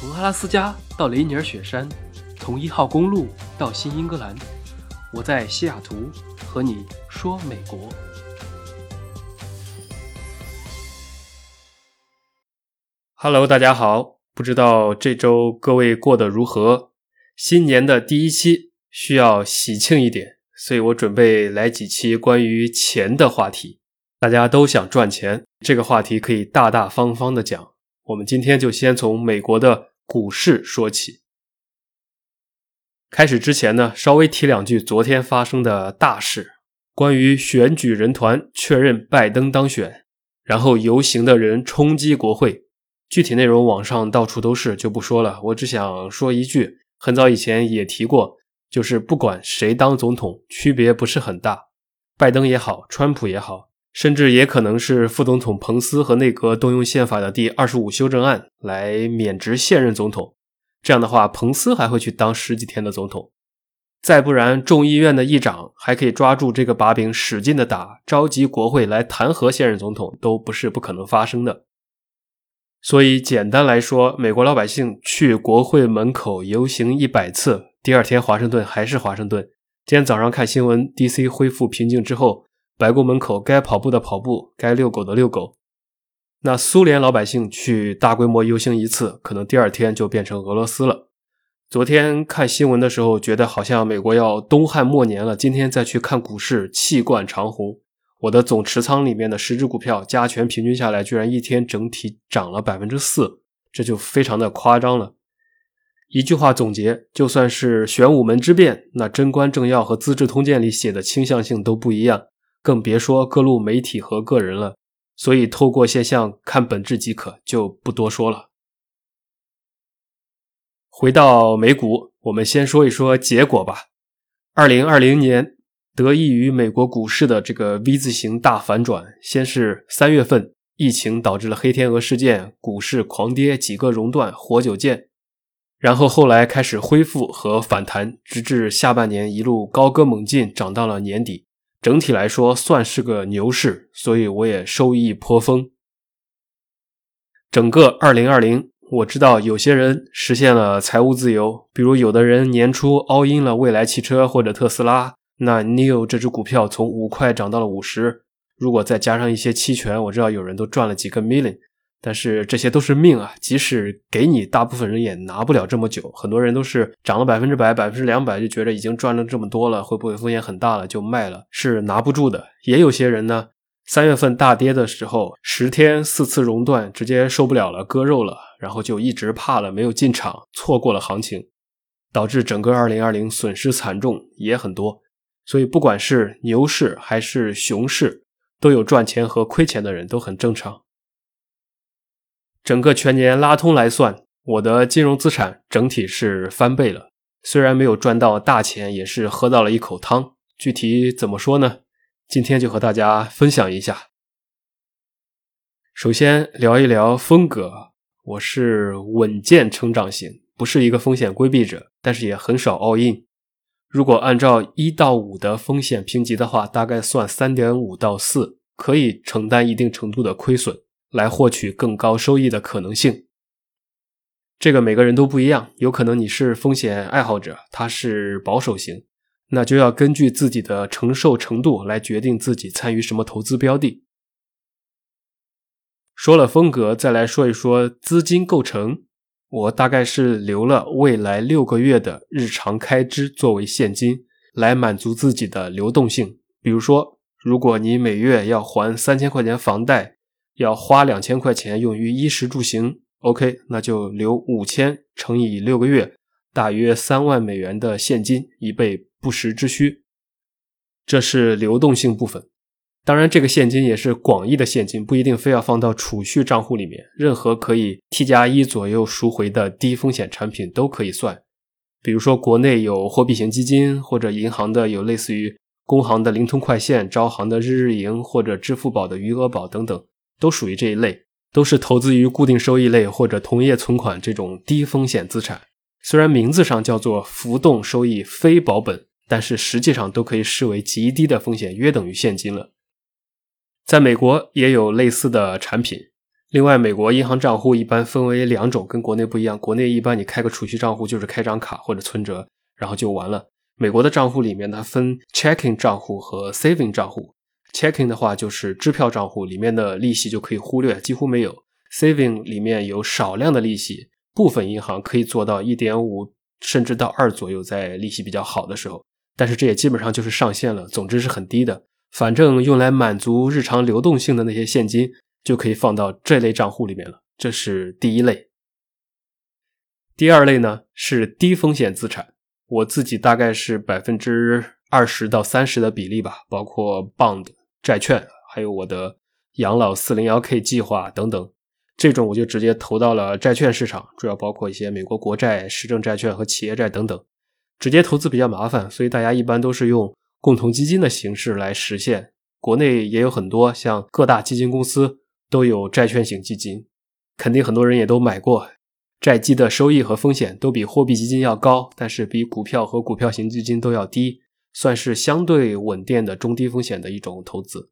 从阿拉斯加到雷尼尔雪山，从一号公路到新英格兰，我在西雅图和你说美国。Hello，大家好，不知道这周各位过得如何？新年的第一期需要喜庆一点，所以我准备来几期关于钱的话题。大家都想赚钱，这个话题可以大大方方的讲。我们今天就先从美国的。股市说起，开始之前呢，稍微提两句昨天发生的大事，关于选举人团确认拜登当选，然后游行的人冲击国会，具体内容网上到处都是，就不说了。我只想说一句，很早以前也提过，就是不管谁当总统，区别不是很大，拜登也好，川普也好。甚至也可能是副总统彭斯和内阁动用宪法的第二十五修正案来免职现任总统。这样的话，彭斯还会去当十几天的总统。再不然，众议院的议长还可以抓住这个把柄使劲的打，召集国会来弹劾现任总统，都不是不可能发生的。所以，简单来说，美国老百姓去国会门口游行一百次，第二天华盛顿还是华盛顿。今天早上看新闻，D.C. 恢复平静之后。白宫门口该跑步的跑步，该遛狗的遛狗。那苏联老百姓去大规模游行一次，可能第二天就变成俄罗斯了。昨天看新闻的时候，觉得好像美国要东汉末年了。今天再去看股市，气贯长虹。我的总持仓里面的十只股票加权平均下来，居然一天整体涨了百分之四，这就非常的夸张了。一句话总结，就算是玄武门之变，那贞观政要和资治通鉴里写的倾向性都不一样。更别说各路媒体和个人了，所以透过现象看本质即可，就不多说了。回到美股，我们先说一说结果吧。二零二零年得益于美国股市的这个 V 字形大反转，先是三月份疫情导致了黑天鹅事件，股市狂跌，几个熔断，活久见。然后后来开始恢复和反弹，直至下半年一路高歌猛进，涨到了年底。整体来说算是个牛市，所以我也收益颇丰。整个二零二零，我知道有些人实现了财务自由，比如有的人年初 all in 了蔚来汽车或者特斯拉，那 Neo 这只股票从五块涨到了五十，如果再加上一些期权，我知道有人都赚了几个 million。但是这些都是命啊！即使给你，大部分人也拿不了这么久。很多人都是涨了百分之百、百分之两百，就觉得已经赚了这么多了，会不会风险很大了就卖了？是拿不住的。也有些人呢，三月份大跌的时候，十天四次熔断，直接受不了了，割肉了，然后就一直怕了，没有进场，错过了行情，导致整个二零二零损失惨重，也很多。所以不管是牛市还是熊市，都有赚钱和亏钱的人，都很正常。整个全年拉通来算，我的金融资产整体是翻倍了。虽然没有赚到大钱，也是喝到了一口汤。具体怎么说呢？今天就和大家分享一下。首先聊一聊风格，我是稳健成长型，不是一个风险规避者，但是也很少 all in。如果按照一到五的风险评级的话，大概算三点五到四，可以承担一定程度的亏损。来获取更高收益的可能性，这个每个人都不一样。有可能你是风险爱好者，他是保守型，那就要根据自己的承受程度来决定自己参与什么投资标的。说了风格，再来说一说资金构成。我大概是留了未来六个月的日常开支作为现金，来满足自己的流动性。比如说，如果你每月要还三千块钱房贷。要花两千块钱用于衣食住行，OK，那就留五千乘以六个月，大约三万美元的现金以备不时之需。这是流动性部分。当然，这个现金也是广义的现金，不一定非要放到储蓄账户里面。任何可以 T 加一左右赎回的低风险产品都可以算。比如说，国内有货币型基金，或者银行的有类似于工行的灵通快线、招行的日日盈，或者支付宝的余额宝等等。都属于这一类，都是投资于固定收益类或者同业存款这种低风险资产。虽然名字上叫做浮动收益非保本，但是实际上都可以视为极低的风险，约等于现金了。在美国也有类似的产品，另外，美国银行账户一般分为两种，跟国内不一样。国内一般你开个储蓄账户就是开张卡或者存折，然后就完了。美国的账户里面呢分 checking 账户和 saving 账户。Checking 的话就是支票账户，里面的利息就可以忽略，几乎没有。saving 里面有少量的利息，部分银行可以做到一点五甚至到二左右，在利息比较好的时候。但是这也基本上就是上限了，总之是很低的。反正用来满足日常流动性的那些现金。就可以放到这类账户里面了，这是第一类。第二类呢是低风险资产，我自己大概是百分之二十到三十的比例吧，包括 bond 债券，还有我的养老四零幺 k 计划等等，这种我就直接投到了债券市场，主要包括一些美国国债、市政债券和企业债等等。直接投资比较麻烦，所以大家一般都是用共同基金的形式来实现。国内也有很多像各大基金公司。都有债券型基金，肯定很多人也都买过。债基的收益和风险都比货币基金要高，但是比股票和股票型基金都要低，算是相对稳定的中低风险的一种投资。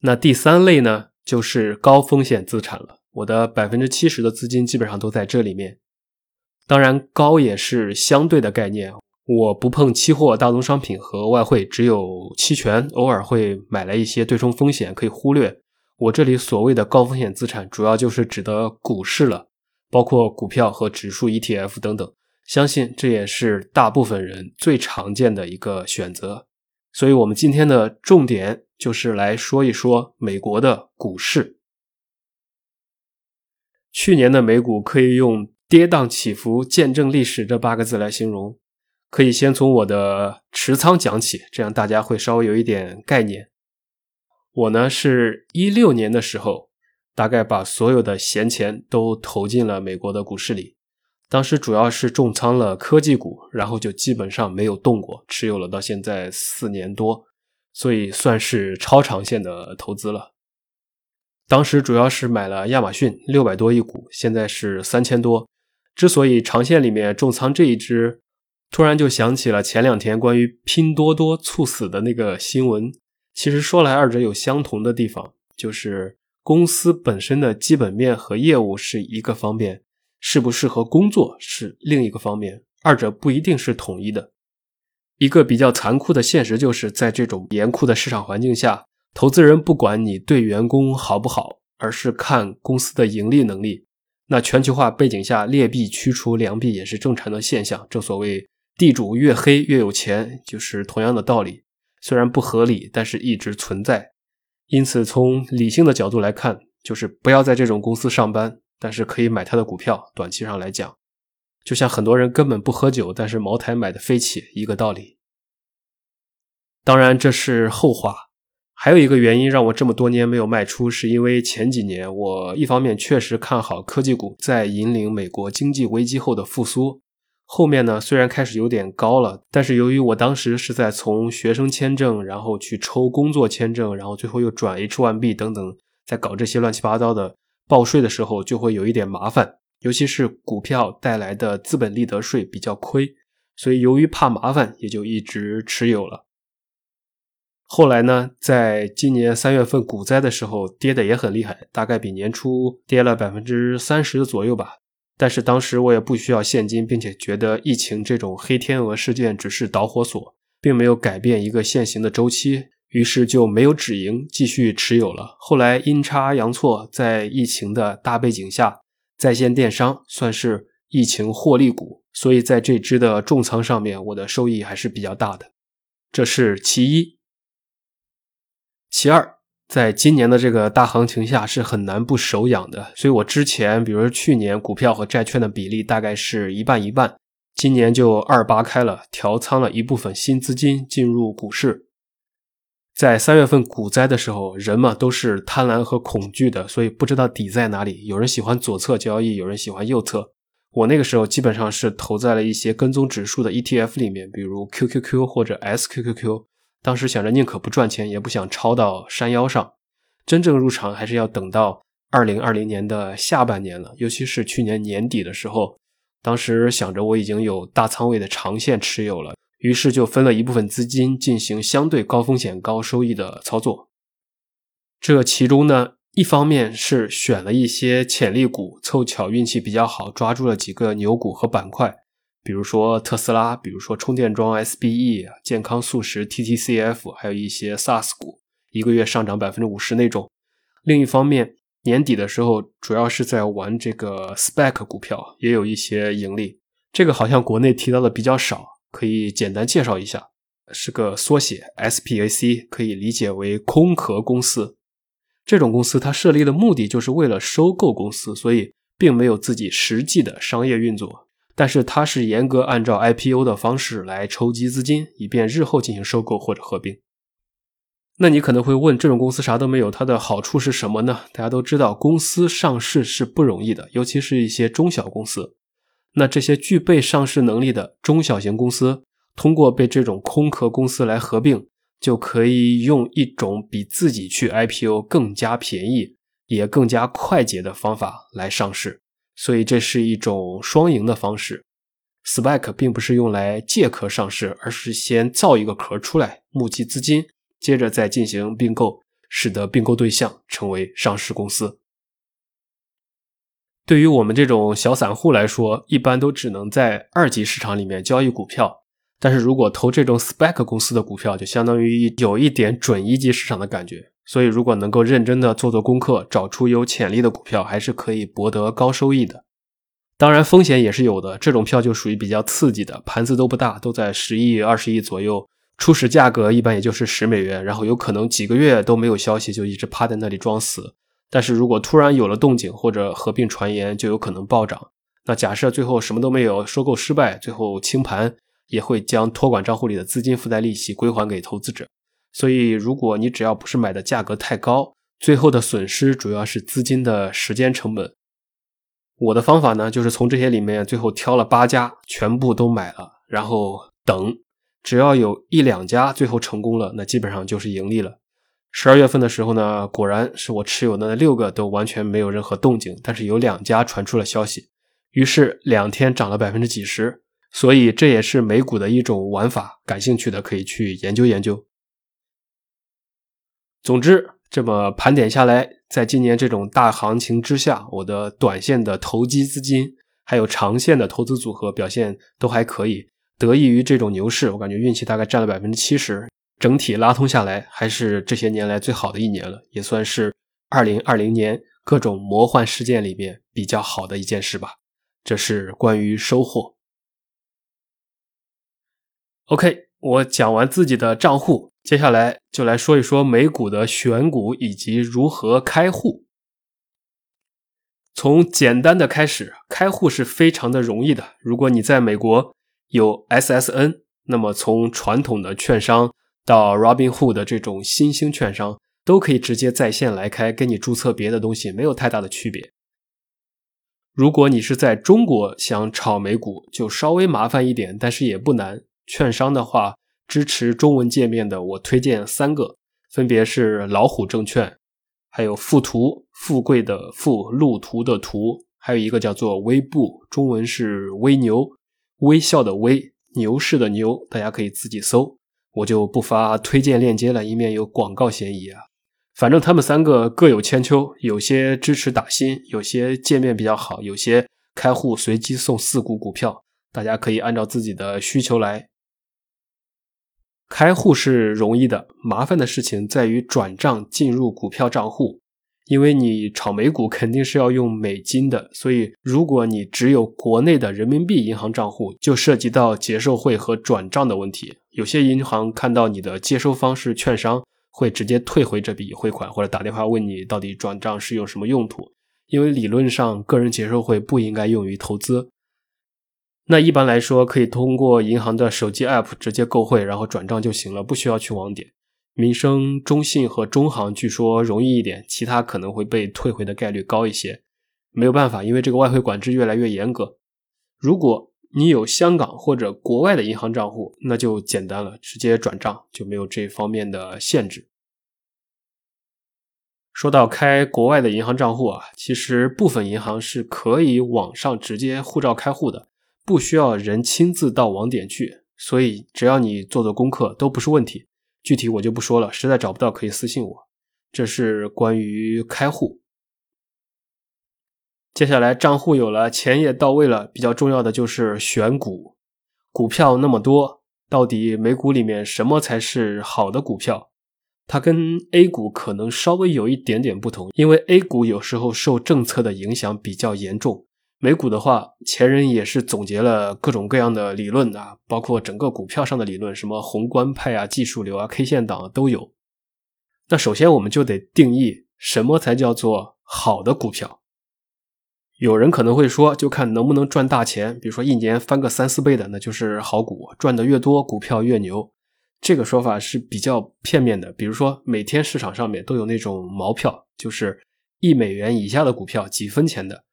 那第三类呢，就是高风险资产了。我的百分之七十的资金基本上都在这里面。当然，高也是相对的概念。我不碰期货、大宗商品和外汇，只有期权，偶尔会买来一些对冲风险，可以忽略。我这里所谓的高风险资产，主要就是指的股市了，包括股票和指数 ETF 等等。相信这也是大部分人最常见的一个选择。所以，我们今天的重点就是来说一说美国的股市。去年的美股可以用“跌宕起伏、见证历史”这八个字来形容。可以先从我的持仓讲起，这样大家会稍微有一点概念。我呢是一六年的时候，大概把所有的闲钱都投进了美国的股市里。当时主要是重仓了科技股，然后就基本上没有动过，持有了到现在四年多，所以算是超长线的投资了。当时主要是买了亚马逊六百多一股，现在是三千多。之所以长线里面重仓这一只。突然就想起了前两天关于拼多多猝死的那个新闻。其实说来，二者有相同的地方，就是公司本身的基本面和业务是一个方面，适不适合工作是另一个方面，二者不一定是统一的。一个比较残酷的现实就是在这种严酷的市场环境下，投资人不管你对员工好不好，而是看公司的盈利能力。那全球化背景下，劣币驱除良币也是正常的现象。正所谓。地主越黑越有钱，就是同样的道理。虽然不合理，但是一直存在。因此，从理性的角度来看，就是不要在这种公司上班，但是可以买他的股票。短期上来讲，就像很多人根本不喝酒，但是茅台买的飞起，一个道理。当然，这是后话。还有一个原因让我这么多年没有卖出，是因为前几年我一方面确实看好科技股在引领美国经济危机后的复苏。后面呢，虽然开始有点高了，但是由于我当时是在从学生签证，然后去抽工作签证，然后最后又转 H1B 等等，在搞这些乱七八糟的报税的时候，就会有一点麻烦。尤其是股票带来的资本利得税比较亏，所以由于怕麻烦，也就一直持有了。后来呢，在今年三月份股灾的时候，跌的也很厉害，大概比年初跌了百分之三十左右吧。但是当时我也不需要现金，并且觉得疫情这种黑天鹅事件只是导火索，并没有改变一个现行的周期，于是就没有止盈，继续持有了。后来阴差阳错，在疫情的大背景下，在线电商算是疫情获利股，所以在这只的重仓上面，我的收益还是比较大的。这是其一，其二。在今年的这个大行情下是很难不手痒的，所以我之前，比如说去年股票和债券的比例大概是一半一半，今年就二八开了，调仓了一部分新资金进入股市。在三月份股灾的时候，人嘛都是贪婪和恐惧的，所以不知道底在哪里。有人喜欢左侧交易，有人喜欢右侧。我那个时候基本上是投在了一些跟踪指数的 ETF 里面，比如 QQQ 或者 SQQQ。当时想着宁可不赚钱，也不想抄到山腰上。真正入场还是要等到二零二零年的下半年了，尤其是去年年底的时候。当时想着我已经有大仓位的长线持有了，于是就分了一部分资金进行相对高风险高收益的操作。这其中呢，一方面是选了一些潜力股，凑巧运气比较好，抓住了几个牛股和板块，比如说特斯拉，比如说充电桩 SBE、健康素食 TTCF，还有一些 SaaS 股，一个月上涨百分之五十那种。另一方面，年底的时候主要是在玩这个 SPAC 股票，也有一些盈利。这个好像国内提到的比较少，可以简单介绍一下，是个缩写 SPAC，可以理解为空壳公司。这种公司它设立的目的就是为了收购公司，所以并没有自己实际的商业运作。但是它是严格按照 IPO 的方式来筹集资金，以便日后进行收购或者合并。那你可能会问，这种公司啥都没有，它的好处是什么呢？大家都知道，公司上市是不容易的，尤其是一些中小公司。那这些具备上市能力的中小型公司，通过被这种空壳公司来合并。就可以用一种比自己去 IPO 更加便宜也更加快捷的方法来上市，所以这是一种双赢的方式。SPAC 并不是用来借壳上市，而是先造一个壳出来，募集资金，接着再进行并购，使得并购对象成为上市公司。对于我们这种小散户来说，一般都只能在二级市场里面交易股票。但是如果投这种 SPAC 公司的股票，就相当于有一点准一级市场的感觉。所以，如果能够认真的做做功课，找出有潜力的股票，还是可以博得高收益的。当然，风险也是有的。这种票就属于比较刺激的，盘子都不大，都在十亿、二十亿左右，初始价格一般也就是十美元，然后有可能几个月都没有消息，就一直趴在那里装死。但是如果突然有了动静或者合并传言，就有可能暴涨。那假设最后什么都没有，收购失败，最后清盘。也会将托管账户里的资金附带利息归还给投资者，所以如果你只要不是买的价格太高，最后的损失主要是资金的时间成本。我的方法呢，就是从这些里面最后挑了八家，全部都买了，然后等，只要有一两家最后成功了，那基本上就是盈利了。十二月份的时候呢，果然是我持有的那六个都完全没有任何动静，但是有两家传出了消息，于是两天涨了百分之几十。所以这也是美股的一种玩法，感兴趣的可以去研究研究。总之，这么盘点下来，在今年这种大行情之下，我的短线的投机资金还有长线的投资组合表现都还可以。得益于这种牛市，我感觉运气大概占了百分之七十，整体拉通下来，还是这些年来最好的一年了，也算是二零二零年各种魔幻事件里面比较好的一件事吧。这是关于收获。OK，我讲完自己的账户，接下来就来说一说美股的选股以及如何开户。从简单的开始，开户是非常的容易的。如果你在美国有 SSN，那么从传统的券商到 Robinhood 的这种新兴券商，都可以直接在线来开，跟你注册别的东西没有太大的区别。如果你是在中国想炒美股，就稍微麻烦一点，但是也不难。券商的话，支持中文界面的，我推荐三个，分别是老虎证券，还有富途，富贵的富，路途的途，还有一个叫做微步，中文是微牛，微笑的微，牛市的牛，大家可以自己搜，我就不发推荐链接了，以免有广告嫌疑啊。反正他们三个各有千秋，有些支持打新，有些界面比较好，有些开户随机送四股股票，大家可以按照自己的需求来。开户是容易的，麻烦的事情在于转账进入股票账户，因为你炒美股肯定是要用美金的，所以如果你只有国内的人民币银行账户，就涉及到结售汇和转账的问题。有些银行看到你的接收方式券商，会直接退回这笔汇款，或者打电话问你到底转账是用什么用途，因为理论上个人结售汇不应该用于投资。那一般来说，可以通过银行的手机 App 直接购汇，然后转账就行了，不需要去网点。民生、中信和中行据说容易一点，其他可能会被退回的概率高一些。没有办法，因为这个外汇管制越来越严格。如果你有香港或者国外的银行账户，那就简单了，直接转账就没有这方面的限制。说到开国外的银行账户啊，其实部分银行是可以网上直接护照开户的。不需要人亲自到网点去，所以只要你做做功课都不是问题。具体我就不说了，实在找不到可以私信我。这是关于开户。接下来账户有了，钱也到位了，比较重要的就是选股。股票那么多，到底美股里面什么才是好的股票？它跟 A 股可能稍微有一点点不同，因为 A 股有时候受政策的影响比较严重。美股的话，前人也是总结了各种各样的理论啊，包括整个股票上的理论，什么宏观派啊、技术流啊、K 线党都有。那首先我们就得定义什么才叫做好的股票。有人可能会说，就看能不能赚大钱，比如说一年翻个三四倍的，那就是好股，赚的越多，股票越牛。这个说法是比较片面的。比如说，每天市场上面都有那种毛票，就是一美元以下的股票，几分钱的。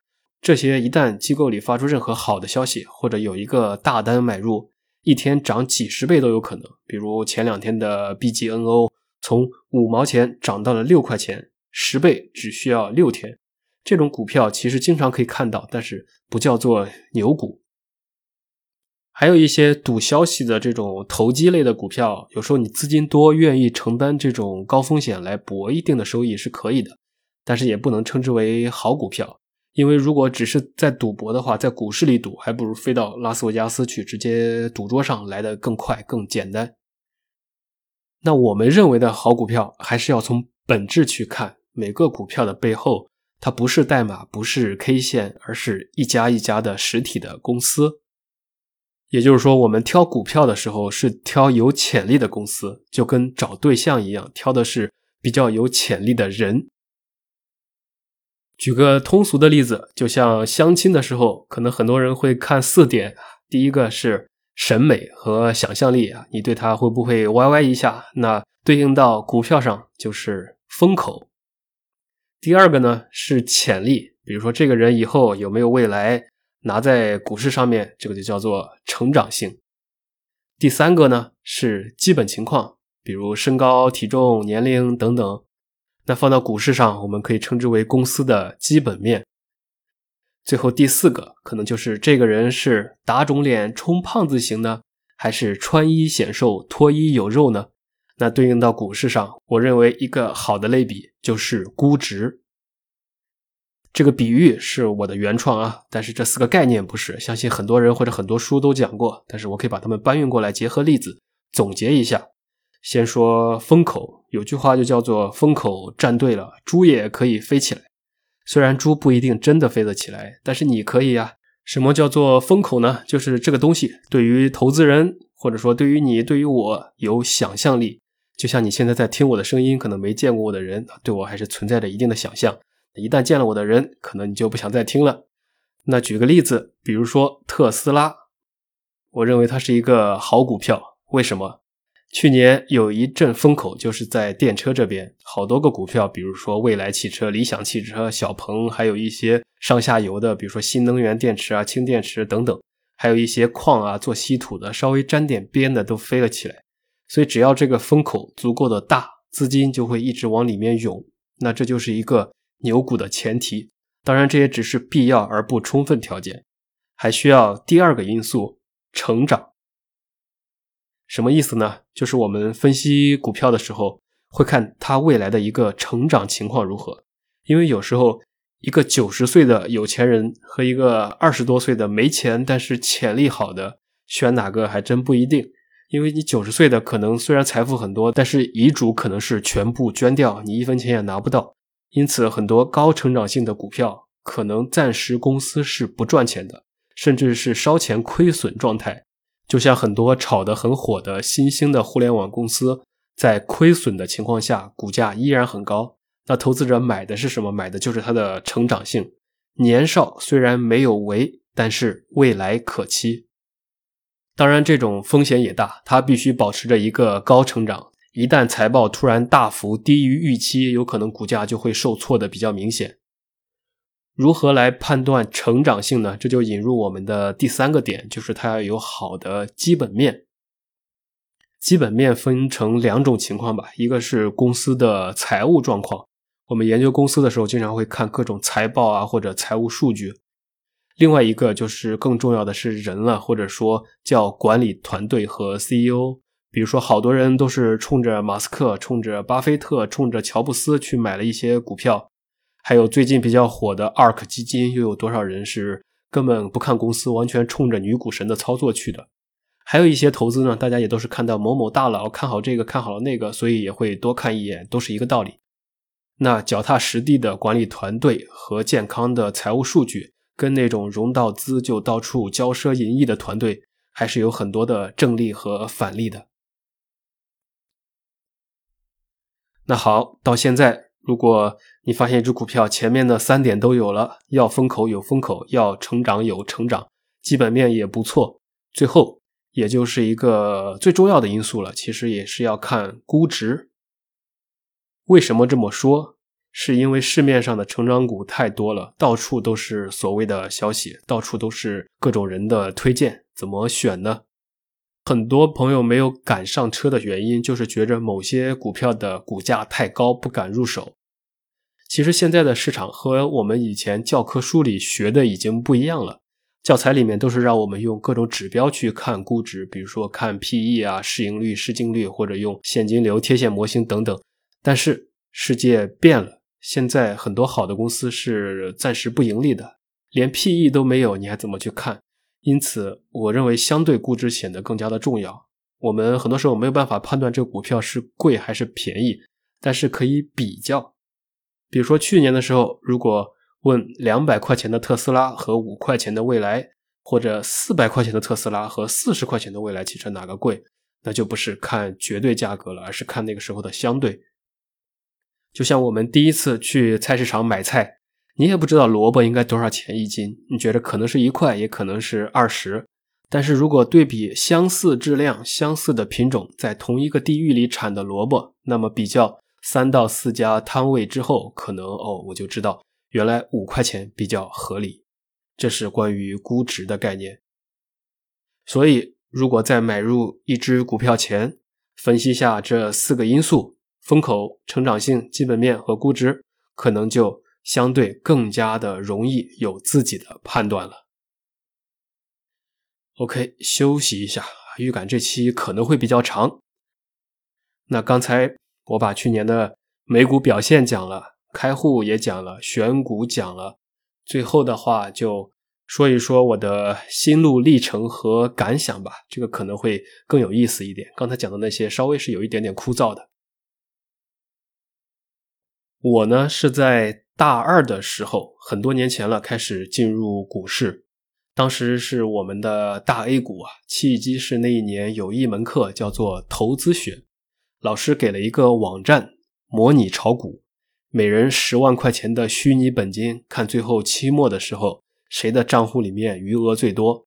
这些一旦机构里发出任何好的消息，或者有一个大单买入，一天涨几十倍都有可能。比如前两天的 BGNO 从五毛钱涨到了六块钱，十倍只需要六天。这种股票其实经常可以看到，但是不叫做牛股。还有一些赌消息的这种投机类的股票，有时候你资金多，愿意承担这种高风险来博一定的收益是可以的，但是也不能称之为好股票。因为如果只是在赌博的话，在股市里赌，还不如飞到拉斯维加斯去，直接赌桌上来的更快、更简单。那我们认为的好股票，还是要从本质去看每个股票的背后。它不是代码，不是 K 线，而是一家一家的实体的公司。也就是说，我们挑股票的时候是挑有潜力的公司，就跟找对象一样，挑的是比较有潜力的人。举个通俗的例子，就像相亲的时候，可能很多人会看四点：第一个是审美和想象力啊，你对他会不会歪歪一下？那对应到股票上就是风口。第二个呢是潜力，比如说这个人以后有没有未来，拿在股市上面，这个就叫做成长性。第三个呢是基本情况，比如身高、体重、年龄等等。那放到股市上，我们可以称之为公司的基本面。最后第四个可能就是这个人是打肿脸充胖子型呢，还是穿衣显瘦脱衣有肉呢？那对应到股市上，我认为一个好的类比就是估值。这个比喻是我的原创啊，但是这四个概念不是，相信很多人或者很多书都讲过，但是我可以把它们搬运过来，结合例子总结一下。先说风口，有句话就叫做“风口站对了，猪也可以飞起来”。虽然猪不一定真的飞得起来，但是你可以呀。什么叫做风口呢？就是这个东西对于投资人，或者说对于你、对于我有想象力。就像你现在在听我的声音，可能没见过我的人，对我还是存在着一定的想象。一旦见了我的人，可能你就不想再听了。那举个例子，比如说特斯拉，我认为它是一个好股票。为什么？去年有一阵风口，就是在电车这边，好多个股票，比如说蔚来汽车、理想汽车、小鹏，还有一些上下游的，比如说新能源电池啊、氢电池等等，还有一些矿啊、做稀土的，稍微沾点边的都飞了起来。所以，只要这个风口足够的大，资金就会一直往里面涌。那这就是一个牛股的前提。当然，这也只是必要而不充分条件，还需要第二个因素——成长。什么意思呢？就是我们分析股票的时候，会看它未来的一个成长情况如何。因为有时候，一个九十岁的有钱人和一个二十多岁的没钱但是潜力好的，选哪个还真不一定。因为你九十岁的可能虽然财富很多，但是遗嘱可能是全部捐掉，你一分钱也拿不到。因此，很多高成长性的股票可能暂时公司是不赚钱的，甚至是烧钱亏损状态。就像很多炒得很火的新兴的互联网公司，在亏损的情况下，股价依然很高。那投资者买的是什么？买的就是它的成长性。年少虽然没有为，但是未来可期。当然，这种风险也大，它必须保持着一个高成长。一旦财报突然大幅低于预期，有可能股价就会受挫的比较明显。如何来判断成长性呢？这就引入我们的第三个点，就是它要有好的基本面。基本面分成两种情况吧，一个是公司的财务状况，我们研究公司的时候，经常会看各种财报啊或者财务数据。另外一个就是更重要的是人了，或者说叫管理团队和 CEO，比如说，好多人都是冲着马斯克、冲着巴菲特、冲着乔布斯去买了一些股票，还有最近比较火的 ARK 基金，又有多少人是根本不看公司，完全冲着女股神的操作去的？还有一些投资呢，大家也都是看到某某大佬看好这个，看好了那个，所以也会多看一眼，都是一个道理。那脚踏实地的管理团队和健康的财务数据，跟那种融到资就到处骄奢淫逸的团队，还是有很多的正例和反例的。那好，到现在，如果你发现一只股票前面的三点都有了，要风口有风口，要成长有成长，基本面也不错，最后也就是一个最重要的因素了，其实也是要看估值。为什么这么说？是因为市面上的成长股太多了，到处都是所谓的消息，到处都是各种人的推荐，怎么选呢？很多朋友没有赶上车的原因，就是觉着某些股票的股价太高，不敢入手。其实现在的市场和我们以前教科书里学的已经不一样了。教材里面都是让我们用各种指标去看估值，比如说看 P/E 啊、市盈率、市净率，或者用现金流贴现模型等等。但是世界变了，现在很多好的公司是暂时不盈利的，连 P/E 都没有，你还怎么去看？因此，我认为相对估值显得更加的重要。我们很多时候没有办法判断这个股票是贵还是便宜，但是可以比较。比如说去年的时候，如果问两百块钱的特斯拉和五块钱的蔚来，或者四百块钱的特斯拉和四十块钱的蔚来汽车哪个贵，那就不是看绝对价格了，而是看那个时候的相对。就像我们第一次去菜市场买菜。你也不知道萝卜应该多少钱一斤，你觉得可能是一块，也可能是二十。但是如果对比相似质量、相似的品种，在同一个地域里产的萝卜，那么比较三到四家摊位之后，可能哦，我就知道原来五块钱比较合理。这是关于估值的概念。所以，如果在买入一只股票前，分析下这四个因素：风口、成长性、基本面和估值，可能就。相对更加的容易有自己的判断了。OK，休息一下，预感这期可能会比较长。那刚才我把去年的美股表现讲了，开户也讲了，选股讲了，最后的话就说一说我的心路历程和感想吧，这个可能会更有意思一点。刚才讲的那些稍微是有一点点枯燥的。我呢是在。大二的时候，很多年前了，开始进入股市。当时是我们的大 A 股啊，契机是那一年有一门课叫做投资学，老师给了一个网站模拟炒股，每人十万块钱的虚拟本金，看最后期末的时候谁的账户里面余额最多。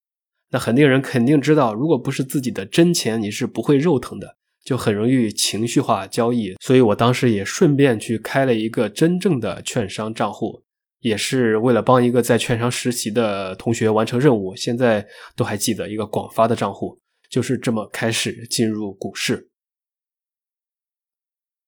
那很多人肯定知道，如果不是自己的真钱，你是不会肉疼的。就很容易情绪化交易，所以我当时也顺便去开了一个真正的券商账户，也是为了帮一个在券商实习的同学完成任务。现在都还记得一个广发的账户，就是这么开始进入股市。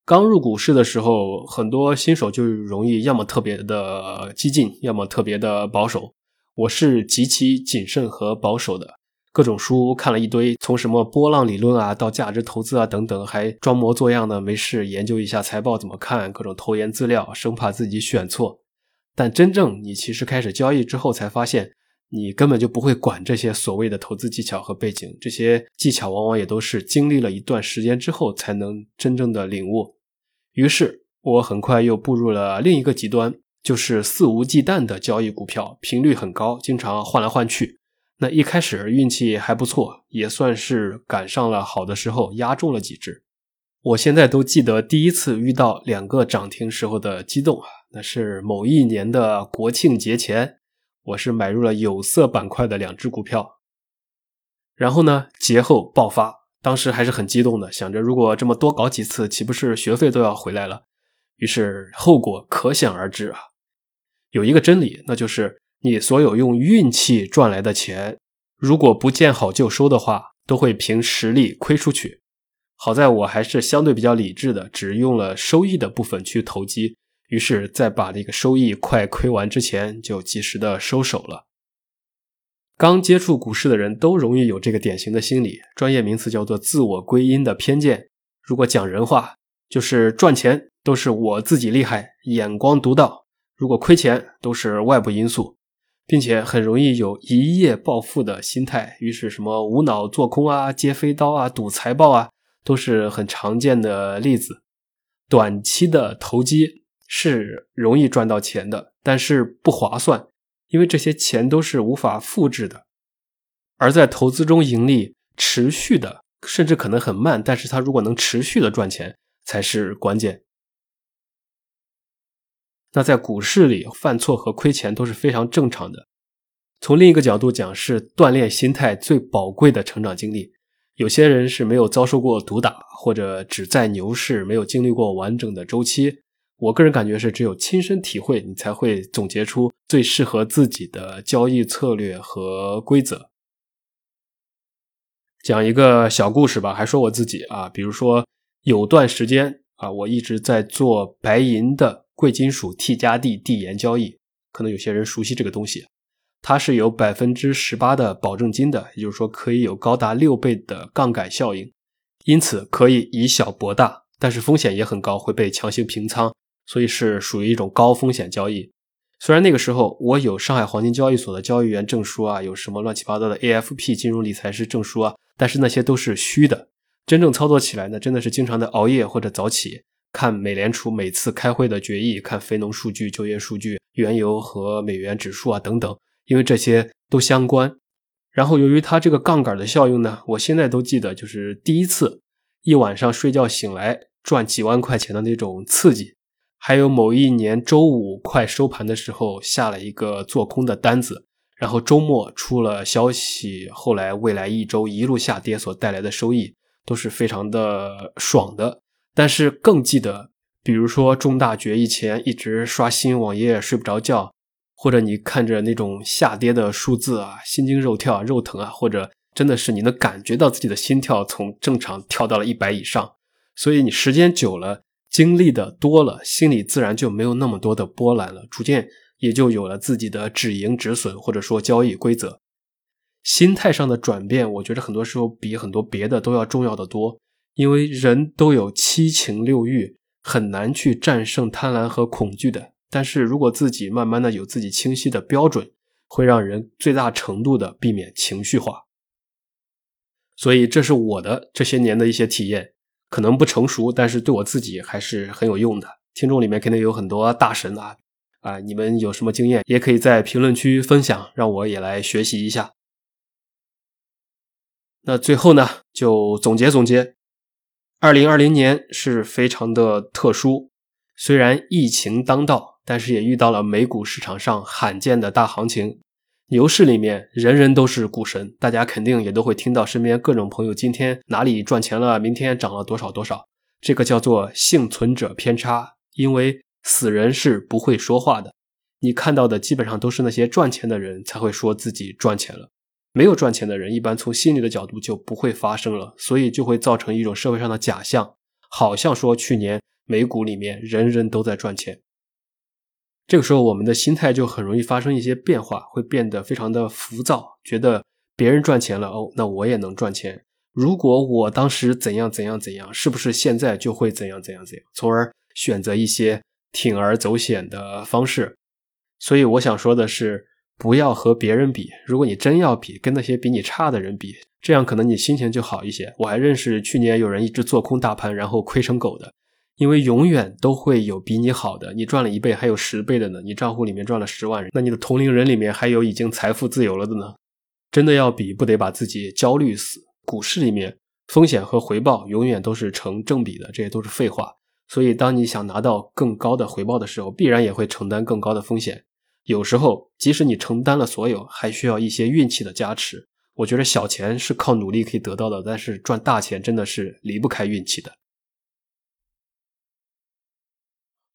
刚入股市的时候，很多新手就容易要么特别的激进，要么特别的保守。我是极其谨慎和保守的。各种书看了一堆，从什么波浪理论啊，到价值投资啊等等，还装模作样的没事研究一下财报怎么看，各种投研资料，生怕自己选错。但真正你其实开始交易之后，才发现你根本就不会管这些所谓的投资技巧和背景，这些技巧往往也都是经历了一段时间之后才能真正的领悟。于是我很快又步入了另一个极端，就是肆无忌惮的交易股票，频率很高，经常换来换去。那一开始运气还不错，也算是赶上了好的时候，压中了几只。我现在都记得第一次遇到两个涨停时候的激动啊，那是某一年的国庆节前，我是买入了有色板块的两只股票，然后呢节后爆发，当时还是很激动的，想着如果这么多搞几次，岂不是学费都要回来了？于是后果可想而知啊。有一个真理，那就是。你所有用运气赚来的钱，如果不见好就收的话，都会凭实力亏出去。好在我还是相对比较理智的，只用了收益的部分去投机，于是，在把这个收益快亏完之前，就及时的收手了。刚接触股市的人都容易有这个典型的心理，专业名词叫做自我归因的偏见。如果讲人话，就是赚钱都是我自己厉害，眼光独到；如果亏钱，都是外部因素，并且很容易有一夜暴富的心态。于是，什么无脑做空啊、接飞刀啊、赌财报啊，都是很常见的例子。短期的投机是容易赚到钱的，但是不划算。因为这些钱都是无法复制的，而在投资中盈利持续的，甚至可能很慢，但是它如果能持续的赚钱才是关键。那在股市里犯错和亏钱都是非常正常的。从另一个角度讲，是锻炼心态最宝贵的成长经历。有些人是没有遭受过毒打，或者只在牛市没有经历过完整的周期。我个人感觉是，只有亲身体会，你才会总结出最适合自己的交易策略和规则。讲一个小故事吧，还说我自己啊，比如说有段时间啊，我一直在做白银的贵金属 T 加 D 递延交易，可能有些人熟悉这个东西，它是有百分之十八的保证金的，也就是说可以有高达六倍的杠杆效应，因此可以以小博大，但是风险也很高，会被强行平仓。所以是属于一种高风险交易。虽然那个时候我有上海黄金交易所的交易员证书啊，有什么乱七八糟的 AFP 金融理财师证书啊，但是那些都是虚的。真正操作起来呢，真的是经常的熬夜或者早起，看美联储每次开会的决议，看非农数据、就业数据、原油和美元指数啊等等，因为这些都相关。然后由于它这个杠杆的效应呢，我现在都记得，就是第一次一晚上睡觉醒来赚几万块钱的那种刺激。还有某一年周五快收盘的时候下了一个做空的单子，然后周末出了消息，后来未来一周一路下跌所带来的收益都是非常的爽的。但是更记得，比如说中大决议前一直刷新网页睡不着觉，或者你看着那种下跌的数字啊，心惊肉跳、肉疼啊，或者真的是你能感觉到自己的心跳从正常跳到了一百以上，所以你时间久了。经历的多了，心里自然就没有那么多的波澜了，逐渐也就有了自己的止盈止损或者说交易规则。心态上的转变，我觉得很多时候比很多别的都要重要的多，因为人都有七情六欲，很难去战胜贪婪和恐惧的。但是如果自己慢慢的有自己清晰的标准，会让人最大程度的避免情绪化。所以这是我的这些年的一些体验。可能不成熟，但是对我自己还是很有用的。听众里面肯定有很多大神啊，啊，你们有什么经验，也可以在评论区分享，让我也来学习一下。那最后呢，就总结总结，二零二零年是非常的特殊，虽然疫情当道，但是也遇到了美股市场上罕见的大行情。牛市里面，人人都是股神，大家肯定也都会听到身边各种朋友今天哪里赚钱了，明天涨了多少多少。这个叫做幸存者偏差，因为死人是不会说话的。你看到的基本上都是那些赚钱的人才会说自己赚钱了，没有赚钱的人一般从心理的角度就不会发生了，所以就会造成一种社会上的假象，好像说去年美股里面人人都在赚钱。这个时候，我们的心态就很容易发生一些变化，会变得非常的浮躁，觉得别人赚钱了，哦，那我也能赚钱。如果我当时怎样怎样怎样，是不是现在就会怎样怎样怎样？从而选择一些铤而走险的方式。所以我想说的是，不要和别人比。如果你真要比，跟那些比你差的人比，这样可能你心情就好一些。我还认识去年有人一直做空大盘，然后亏成狗的。因为永远都会有比你好的，你赚了一倍，还有十倍的呢。你账户里面赚了十万人，那你的同龄人里面还有已经财富自由了的呢。真的要比，不得把自己焦虑死。股市里面风险和回报永远都是成正比的，这些都是废话。所以，当你想拿到更高的回报的时候，必然也会承担更高的风险。有时候，即使你承担了所有，还需要一些运气的加持。我觉得小钱是靠努力可以得到的，但是赚大钱真的是离不开运气的。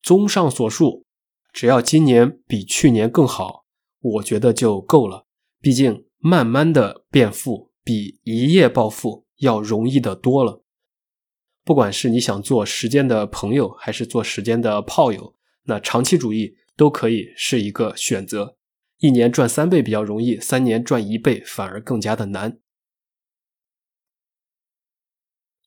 综上所述，只要今年比去年更好，我觉得就够了。毕竟，慢慢的变富比一夜暴富要容易的多了。不管是你想做时间的朋友，还是做时间的炮友，那长期主义都可以是一个选择。一年赚三倍比较容易，三年赚一倍反而更加的难。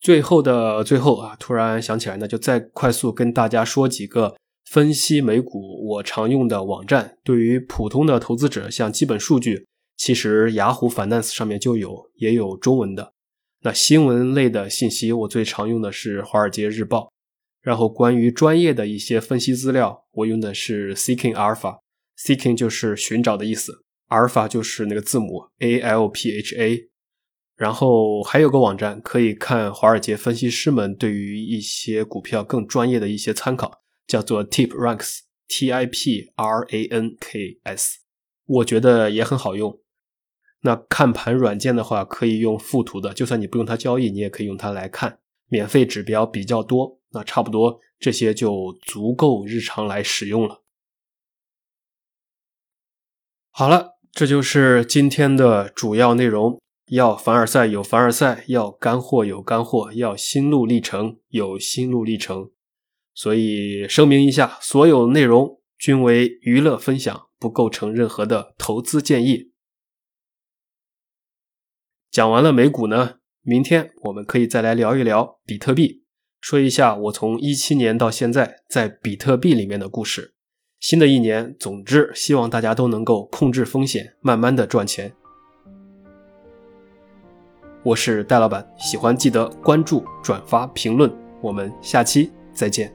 最后的最后啊，突然想起来呢，就再快速跟大家说几个分析美股我常用的网站。对于普通的投资者，像基本数据，其实雅虎 Finance 上面就有，也有中文的。那新闻类的信息，我最常用的是《华尔街日报》。然后关于专业的一些分析资料，我用的是 Seeking Alpha。Seeking 就是寻找的意思，Alpha 就是那个字母 A L P H A。然后还有个网站可以看华尔街分析师们对于一些股票更专业的一些参考，叫做 Tip Ranks，T I P R A N K S，我觉得也很好用。那看盘软件的话，可以用附图的，就算你不用它交易，你也可以用它来看。免费指标比较多，那差不多这些就足够日常来使用了。好了，这就是今天的主要内容。要凡尔赛有凡尔赛，要干货有干货，要心路历程有心路历程。所以声明一下，所有内容均为娱乐分享，不构成任何的投资建议。讲完了美股呢，明天我们可以再来聊一聊比特币，说一下我从一七年到现在在比特币里面的故事。新的一年，总之希望大家都能够控制风险，慢慢的赚钱。我是戴老板，喜欢记得关注、转发、评论，我们下期再见。